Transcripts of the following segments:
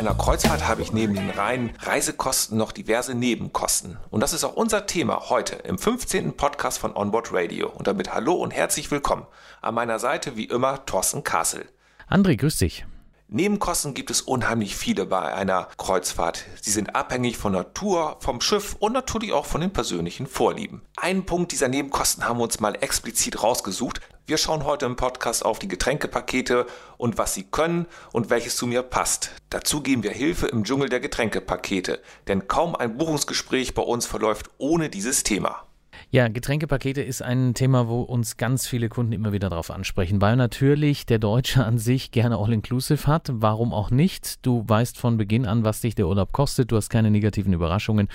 einer Kreuzfahrt habe ich neben den reinen Reisekosten noch diverse Nebenkosten. Und das ist auch unser Thema heute im 15. Podcast von Onboard Radio. Und damit hallo und herzlich willkommen. An meiner Seite wie immer Thorsten Kassel. André, grüß dich. Nebenkosten gibt es unheimlich viele bei einer Kreuzfahrt. Sie sind abhängig von Tour, vom Schiff und natürlich auch von den persönlichen Vorlieben. Einen Punkt dieser Nebenkosten haben wir uns mal explizit rausgesucht. Wir schauen heute im Podcast auf die Getränkepakete und was sie können und welches zu mir passt. Dazu geben wir Hilfe im Dschungel der Getränkepakete, denn kaum ein Buchungsgespräch bei uns verläuft ohne dieses Thema. Ja, Getränkepakete ist ein Thema, wo uns ganz viele Kunden immer wieder darauf ansprechen, weil natürlich der Deutsche an sich gerne All-Inclusive hat. Warum auch nicht? Du weißt von Beginn an, was dich der Urlaub kostet. Du hast keine negativen Überraschungen.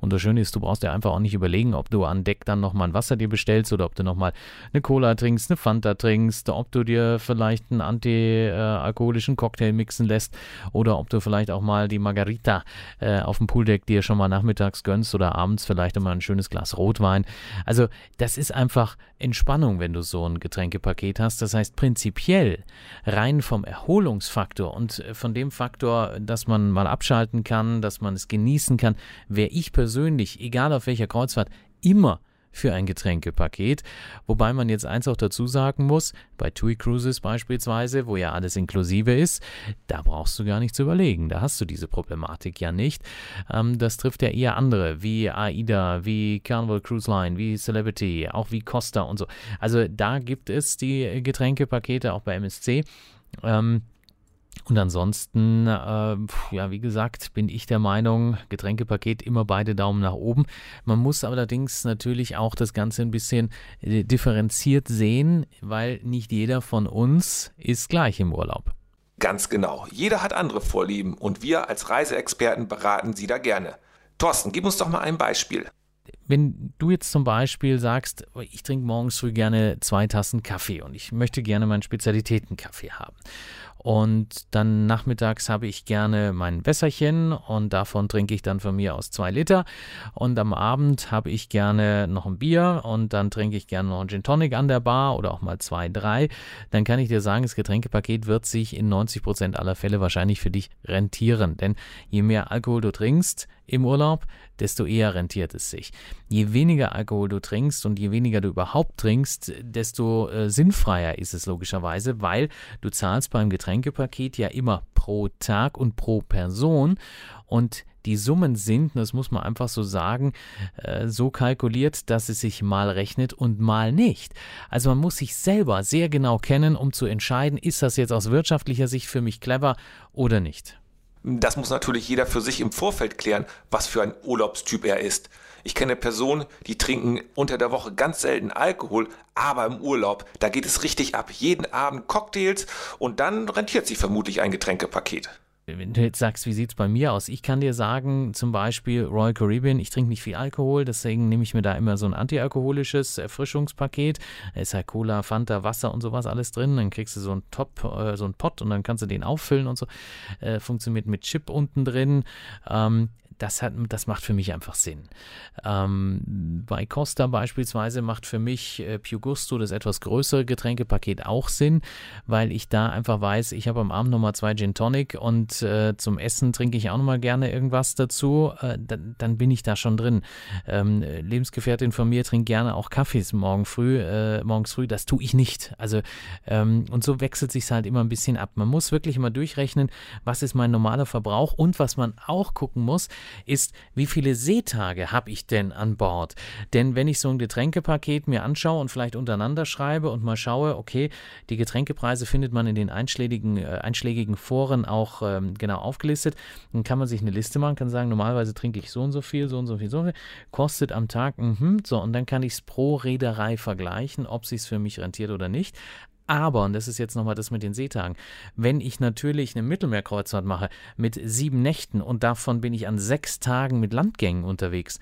Und das Schöne ist, du brauchst dir einfach auch nicht überlegen, ob du an Deck dann nochmal ein Wasser dir bestellst oder ob du nochmal eine Cola trinkst, eine Fanta trinkst, ob du dir vielleicht einen antialkoholischen Cocktail mixen lässt oder ob du vielleicht auch mal die Margarita äh, auf dem Pooldeck dir schon mal nachmittags gönnst oder abends vielleicht immer ein schönes Glas Rotwein. Also das ist einfach Entspannung, wenn du so ein Getränkepaket hast. Das heißt prinzipiell rein vom Erholungsfaktor und äh, von dem Faktor, dass man mal abschalten kann, dass man es genießen kann, wäre ich persönlich, egal auf welcher Kreuzfahrt, immer für ein Getränkepaket. Wobei man jetzt eins auch dazu sagen muss, bei TUI Cruises beispielsweise, wo ja alles inklusive ist, da brauchst du gar nicht zu überlegen. Da hast du diese Problematik ja nicht. Ähm, das trifft ja eher andere, wie AIDA, wie Carnival Cruise Line, wie Celebrity, auch wie Costa und so. Also da gibt es die Getränkepakete auch bei MSC. Ähm, und ansonsten, äh, ja, wie gesagt, bin ich der Meinung, Getränkepaket immer beide Daumen nach oben. Man muss allerdings natürlich auch das Ganze ein bisschen äh, differenziert sehen, weil nicht jeder von uns ist gleich im Urlaub. Ganz genau. Jeder hat andere Vorlieben und wir als Reiseexperten beraten Sie da gerne. Thorsten, gib uns doch mal ein Beispiel. Wenn du jetzt zum Beispiel sagst, ich trinke morgens früh gerne zwei Tassen Kaffee und ich möchte gerne meinen Spezialitätenkaffee haben und dann nachmittags habe ich gerne mein Wässerchen und davon trinke ich dann von mir aus zwei Liter. Und am Abend habe ich gerne noch ein Bier und dann trinke ich gerne noch ein Gin Tonic an der Bar oder auch mal zwei, drei. Dann kann ich dir sagen, das Getränkepaket wird sich in 90 Prozent aller Fälle wahrscheinlich für dich rentieren. Denn je mehr Alkohol du trinkst, im Urlaub, desto eher rentiert es sich. Je weniger Alkohol du trinkst und je weniger du überhaupt trinkst, desto äh, sinnfreier ist es logischerweise, weil du zahlst beim Getränkepaket ja immer pro Tag und pro Person und die Summen sind, das muss man einfach so sagen, äh, so kalkuliert, dass es sich mal rechnet und mal nicht. Also man muss sich selber sehr genau kennen, um zu entscheiden, ist das jetzt aus wirtschaftlicher Sicht für mich clever oder nicht. Das muss natürlich jeder für sich im Vorfeld klären, was für ein Urlaubstyp er ist. Ich kenne Personen, die trinken unter der Woche ganz selten Alkohol, aber im Urlaub, da geht es richtig ab. Jeden Abend Cocktails und dann rentiert sich vermutlich ein Getränkepaket wenn du jetzt sagst, wie sieht es bei mir aus? Ich kann dir sagen, zum Beispiel Royal Caribbean, ich trinke nicht viel Alkohol, deswegen nehme ich mir da immer so ein antialkoholisches Erfrischungspaket. Da ist halt Cola, Fanta, Wasser und sowas alles drin. Dann kriegst du so einen Top, äh, so einen Pot und dann kannst du den auffüllen und so. Äh, funktioniert mit Chip unten drin. Ähm, das, hat, das macht für mich einfach Sinn. Ähm, bei Costa beispielsweise macht für mich äh, Più Gusto, das etwas größere Getränkepaket, auch Sinn, weil ich da einfach weiß, ich habe am Abend nochmal zwei Gin Tonic und äh, zum Essen trinke ich auch nochmal gerne irgendwas dazu, äh, dann, dann, bin ich da schon drin. Ähm, Lebensgefährtin von mir trinkt gerne auch Kaffees morgen früh, äh, morgens früh, das tue ich nicht. Also ähm, und so wechselt sich halt immer ein bisschen ab. Man muss wirklich immer durchrechnen, was ist mein normaler Verbrauch und was man auch gucken muss, ist, wie viele Seetage habe ich denn an Bord? Denn wenn ich so ein Getränkepaket mir anschaue und vielleicht untereinander schreibe und mal schaue, okay, die Getränkepreise findet man in den einschlägigen, äh, einschlägigen Foren auch ähm, genau aufgelistet, dann kann man sich eine Liste machen, kann sagen, normalerweise trinke ich so und so viel, so und so viel, so und viel, kostet am Tag, mh, so, und dann kann ich es pro Reederei vergleichen, ob es für mich rentiert oder nicht. Aber, und das ist jetzt nochmal das mit den Seetagen, wenn ich natürlich eine Mittelmeerkreuzfahrt mache mit sieben Nächten und davon bin ich an sechs Tagen mit Landgängen unterwegs,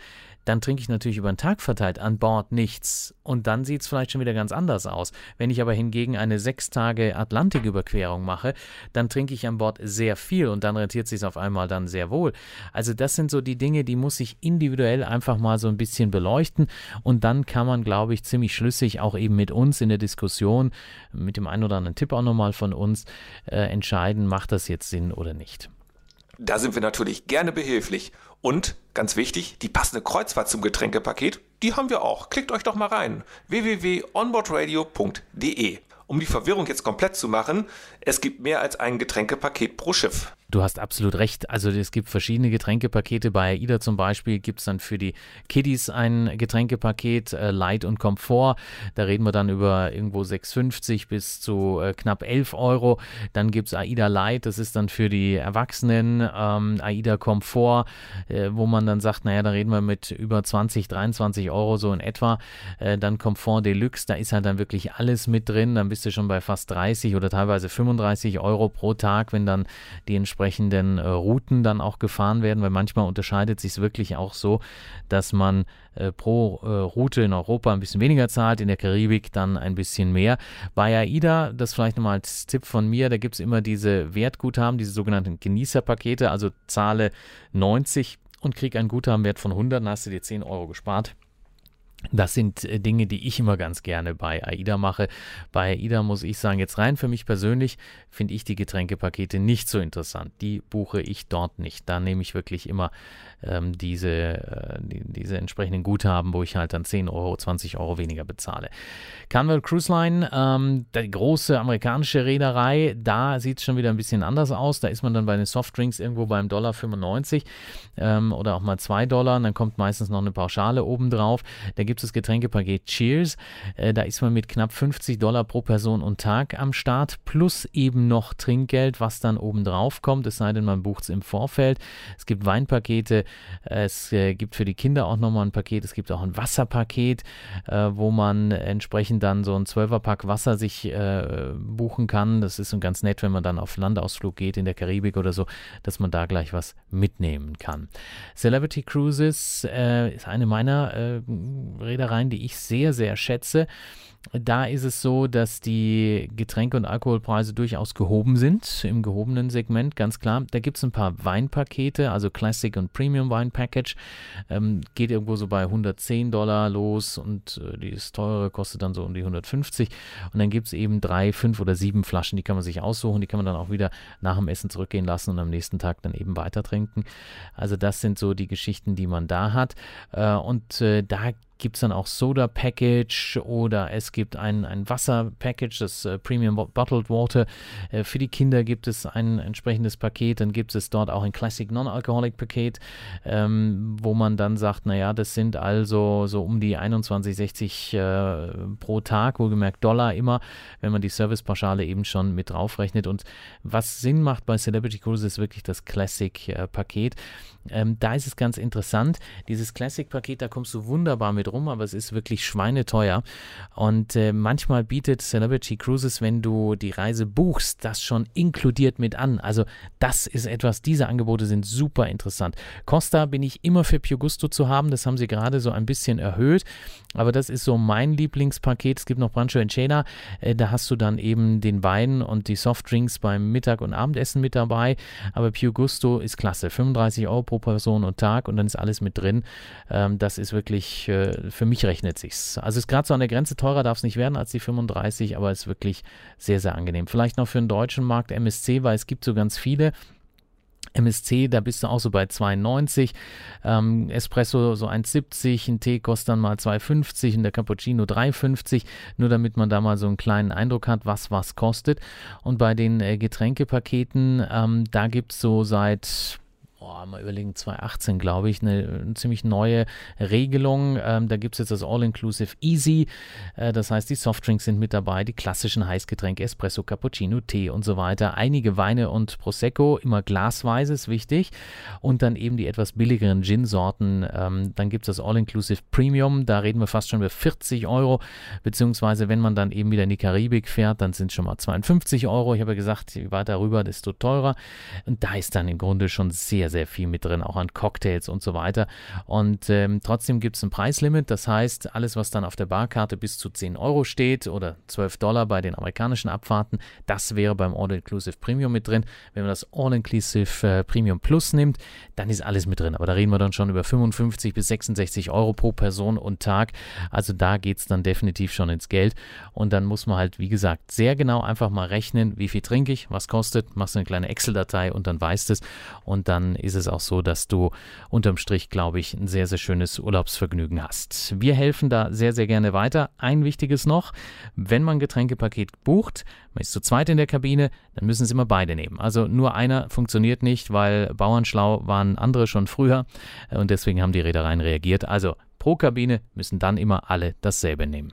dann trinke ich natürlich über den Tag verteilt an Bord nichts. Und dann sieht es vielleicht schon wieder ganz anders aus. Wenn ich aber hingegen eine sechs Tage Atlantiküberquerung mache, dann trinke ich an Bord sehr viel und dann rentiert sich auf einmal dann sehr wohl. Also das sind so die Dinge, die muss ich individuell einfach mal so ein bisschen beleuchten und dann kann man, glaube ich, ziemlich schlüssig auch eben mit uns in der Diskussion, mit dem einen oder anderen Tipp auch nochmal von uns, äh, entscheiden, macht das jetzt Sinn oder nicht. Da sind wir natürlich gerne behilflich. Und ganz wichtig, die passende Kreuzfahrt zum Getränkepaket, die haben wir auch. Klickt euch doch mal rein. www.onboardradio.de. Um die Verwirrung jetzt komplett zu machen, es gibt mehr als ein Getränkepaket pro Schiff. Du hast absolut recht. Also es gibt verschiedene Getränkepakete. Bei AIDA zum Beispiel gibt es dann für die Kiddies ein Getränkepaket, äh, Light und Komfort. Da reden wir dann über irgendwo 6,50 bis zu äh, knapp 11 Euro. Dann gibt es AIDA Light, das ist dann für die Erwachsenen. Ähm, AIDA Komfort, äh, wo man dann sagt, naja, da reden wir mit über 20, 23 Euro so in etwa. Äh, dann Komfort Deluxe, da ist halt dann wirklich alles mit drin. Dann bist du schon bei fast 30 oder teilweise 35 Euro pro Tag, wenn dann die entsprechenden entsprechenden äh, Routen dann auch gefahren werden, weil manchmal unterscheidet sich es wirklich auch so, dass man äh, pro äh, Route in Europa ein bisschen weniger zahlt, in der Karibik dann ein bisschen mehr. Bei AIDA, das vielleicht nochmal als Tipp von mir, da gibt es immer diese Wertguthaben, diese sogenannten Genießerpakete, also zahle 90 und krieg einen Guthabenwert von 100, dann hast du dir 10 Euro gespart. Das sind äh, Dinge, die ich immer ganz gerne bei AIDA mache. Bei AIDA muss ich sagen, jetzt rein für mich persönlich finde ich die Getränkepakete nicht so interessant. Die buche ich dort nicht. Da nehme ich wirklich immer ähm, diese, äh, die, diese entsprechenden Guthaben, wo ich halt dann 10 Euro, 20 Euro weniger bezahle. Carnival Cruise Line, ähm, die große amerikanische Reederei, da sieht es schon wieder ein bisschen anders aus. Da ist man dann bei den Softdrinks irgendwo beim Dollar 95 ähm, oder auch mal 2 Dollar. Und dann kommt meistens noch eine Pauschale obendrauf. Da gibt es das Getränkepaket Cheers. Äh, da ist man mit knapp 50 Dollar pro Person und Tag am Start, plus eben noch Trinkgeld, was dann obendrauf kommt, es sei denn, man bucht es im Vorfeld. Es gibt Weinpakete, es äh, gibt für die Kinder auch nochmal ein Paket, es gibt auch ein Wasserpaket, äh, wo man entsprechend dann so ein 12er-Pack Wasser sich äh, buchen kann. Das ist so ganz nett, wenn man dann auf Landausflug geht in der Karibik oder so, dass man da gleich was mitnehmen kann. Celebrity Cruises äh, ist eine meiner äh, Reedereien, die ich sehr, sehr schätze. Da ist es so, dass die Getränke- und Alkoholpreise durchaus gehoben sind, im gehobenen Segment, ganz klar. Da gibt es ein paar Weinpakete, also Classic und Premium Wine Package. Ähm, geht irgendwo so bei 110 Dollar los und äh, das teure kostet dann so um die 150. Und dann gibt es eben drei, fünf oder sieben Flaschen, die kann man sich aussuchen, die kann man dann auch wieder nach dem Essen zurückgehen lassen und am nächsten Tag dann eben weiter trinken. Also das sind so die Geschichten, die man da hat. Äh, und äh, da gibt es dann auch Soda Package oder es gibt ein, ein Wasser Package, das äh, Premium Bottled Water. Äh, für die Kinder gibt es ein entsprechendes Paket. Dann gibt es dort auch ein Classic Non-Alcoholic Paket, ähm, wo man dann sagt, naja, das sind also so um die 21,60 äh, pro Tag, wohlgemerkt Dollar immer, wenn man die Servicepauschale eben schon mit draufrechnet. Und was Sinn macht bei Celebrity Cruises ist wirklich das Classic äh, Paket. Ähm, da ist es ganz interessant. Dieses Classic-Paket, da kommst du wunderbar mit rum, aber es ist wirklich schweineteuer. Und äh, manchmal bietet Celebrity Cruises, wenn du die Reise buchst, das schon inkludiert mit an. Also das ist etwas, diese Angebote sind super interessant. Costa bin ich immer für Pio Gusto zu haben. Das haben sie gerade so ein bisschen erhöht. Aber das ist so mein Lieblingspaket. Es gibt noch Brancho Enchena. Äh, da hast du dann eben den Wein und die Softdrinks beim Mittag- und Abendessen mit dabei. Aber Pio Gusto ist klasse. 35 Euro pro Person und Tag und dann ist alles mit drin. Ähm, das ist wirklich, äh, für mich rechnet sich's. Also ist gerade so an der Grenze teurer darf es nicht werden als die 35, aber ist wirklich sehr, sehr angenehm. Vielleicht noch für den deutschen Markt MSC, weil es gibt so ganz viele. MSC, da bist du auch so bei 2,90. Ähm, Espresso so 1,70. Ein Tee kostet dann mal 2,50 und der Cappuccino 3,50. Nur damit man da mal so einen kleinen Eindruck hat, was was kostet. Und bei den äh, Getränkepaketen, ähm, da gibt es so seit oh, mal überlegen, 2018, glaube ich, eine, eine, ziemlich neue Regelung. Ähm, da gibt es jetzt das All-Inclusive Easy. Äh, das heißt, die Softdrinks sind mit dabei, die klassischen Heißgetränke, Espresso, Cappuccino, Tee und so weiter. Einige Weine und Prosecco, immer glasweise, ist wichtig. Und dann eben die etwas billigeren Gin-Sorten. Ähm, dann gibt es das All-Inclusive Premium. Da reden wir fast schon über 40 Euro. Beziehungsweise, wenn man dann eben wieder in die Karibik fährt, dann sind es schon mal 52 Euro. Ich habe ja gesagt, je weiter rüber, desto teurer. Und da ist dann im Grunde schon sehr, sehr sehr viel mit drin, auch an Cocktails und so weiter. Und ähm, trotzdem gibt es ein Preislimit, das heißt, alles, was dann auf der Barkarte bis zu 10 Euro steht oder 12 Dollar bei den amerikanischen Abfahrten, das wäre beim All-Inclusive Premium mit drin. Wenn man das All-Inclusive äh, Premium Plus nimmt, dann ist alles mit drin. Aber da reden wir dann schon über 55 bis 66 Euro pro Person und Tag. Also da geht es dann definitiv schon ins Geld. Und dann muss man halt, wie gesagt, sehr genau einfach mal rechnen, wie viel trinke ich, was kostet, machst du eine kleine Excel-Datei und dann weißt es. Und dann ist es auch so, dass du unterm Strich, glaube ich, ein sehr, sehr schönes Urlaubsvergnügen hast. Wir helfen da sehr, sehr gerne weiter. Ein wichtiges noch, wenn man ein Getränkepaket bucht, man ist zu zweit in der Kabine, dann müssen es immer beide nehmen. Also nur einer funktioniert nicht, weil Bauernschlau waren andere schon früher und deswegen haben die Reedereien reagiert. Also pro Kabine müssen dann immer alle dasselbe nehmen.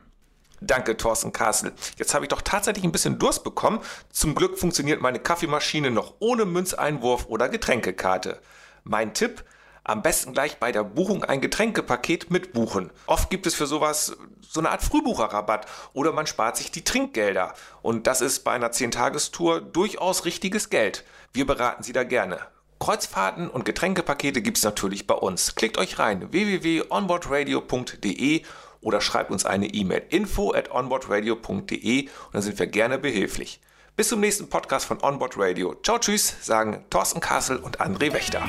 Danke, Thorsten Kassel. Jetzt habe ich doch tatsächlich ein bisschen Durst bekommen. Zum Glück funktioniert meine Kaffeemaschine noch ohne Münzeinwurf oder Getränkekarte. Mein Tipp, am besten gleich bei der Buchung ein Getränkepaket mitbuchen. Oft gibt es für sowas so eine Art Frühbucherrabatt oder man spart sich die Trinkgelder. Und das ist bei einer 10-Tagestour durchaus richtiges Geld. Wir beraten Sie da gerne. Kreuzfahrten und Getränkepakete gibt es natürlich bei uns. Klickt euch rein www.onboardradio.de oder schreibt uns eine E-Mail info at onboardradio.de und dann sind wir gerne behilflich. Bis zum nächsten Podcast von Onboard Radio. Ciao, tschüss, sagen Thorsten Kassel und André Wächter.